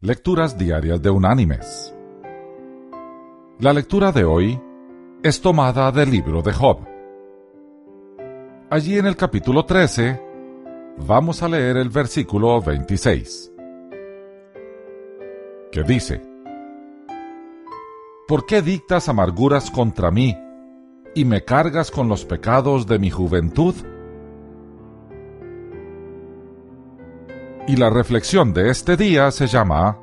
Lecturas Diarias de Unánimes. La lectura de hoy es tomada del libro de Job. Allí en el capítulo 13 vamos a leer el versículo 26, que dice, ¿Por qué dictas amarguras contra mí y me cargas con los pecados de mi juventud? Y la reflexión de este día se llama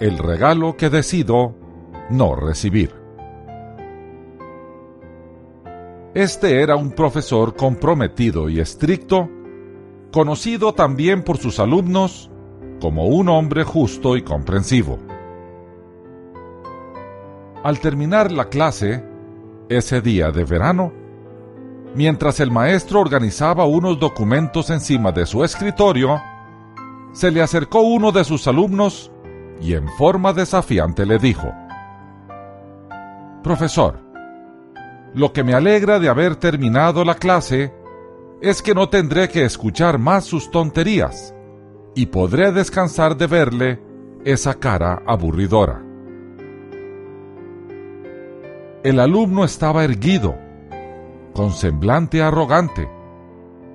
El regalo que decido no recibir. Este era un profesor comprometido y estricto, conocido también por sus alumnos como un hombre justo y comprensivo. Al terminar la clase, ese día de verano, mientras el maestro organizaba unos documentos encima de su escritorio, se le acercó uno de sus alumnos y en forma desafiante le dijo, Profesor, lo que me alegra de haber terminado la clase es que no tendré que escuchar más sus tonterías y podré descansar de verle esa cara aburridora. El alumno estaba erguido, con semblante arrogante,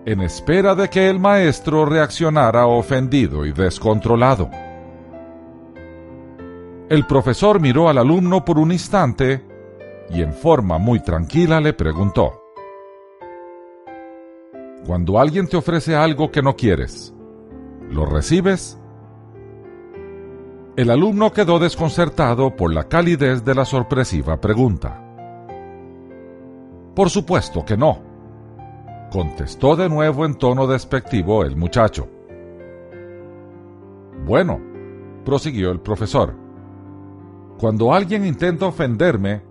en espera de que el maestro reaccionara ofendido y descontrolado. El profesor miró al alumno por un instante y en forma muy tranquila le preguntó, Cuando alguien te ofrece algo que no quieres, ¿lo recibes? El alumno quedó desconcertado por la calidez de la sorpresiva pregunta. Por supuesto que no contestó de nuevo en tono despectivo el muchacho. Bueno, prosiguió el profesor, cuando alguien intenta ofenderme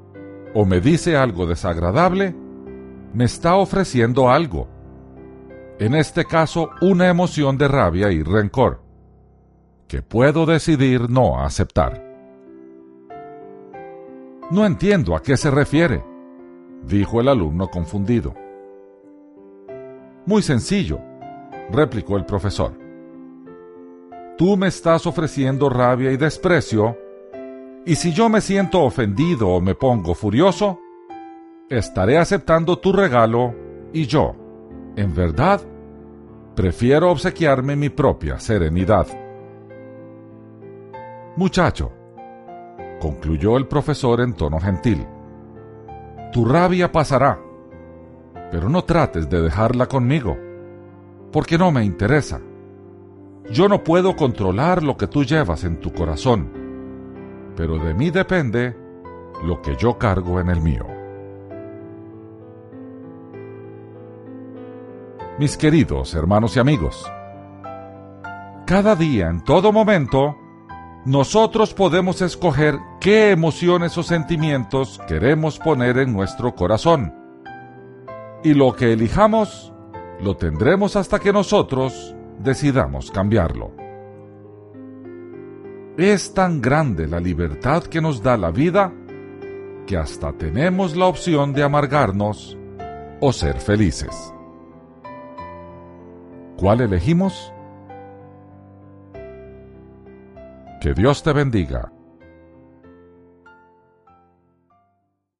o me dice algo desagradable, me está ofreciendo algo. En este caso, una emoción de rabia y rencor, que puedo decidir no aceptar. No entiendo a qué se refiere, dijo el alumno confundido. Muy sencillo, replicó el profesor. Tú me estás ofreciendo rabia y desprecio, y si yo me siento ofendido o me pongo furioso, estaré aceptando tu regalo y yo, en verdad, prefiero obsequiarme mi propia serenidad. Muchacho, concluyó el profesor en tono gentil, tu rabia pasará pero no trates de dejarla conmigo, porque no me interesa. Yo no puedo controlar lo que tú llevas en tu corazón, pero de mí depende lo que yo cargo en el mío. Mis queridos hermanos y amigos, cada día, en todo momento, nosotros podemos escoger qué emociones o sentimientos queremos poner en nuestro corazón y lo que elijamos lo tendremos hasta que nosotros decidamos cambiarlo. Es tan grande la libertad que nos da la vida que hasta tenemos la opción de amargarnos o ser felices. ¿Cuál elegimos? Que Dios te bendiga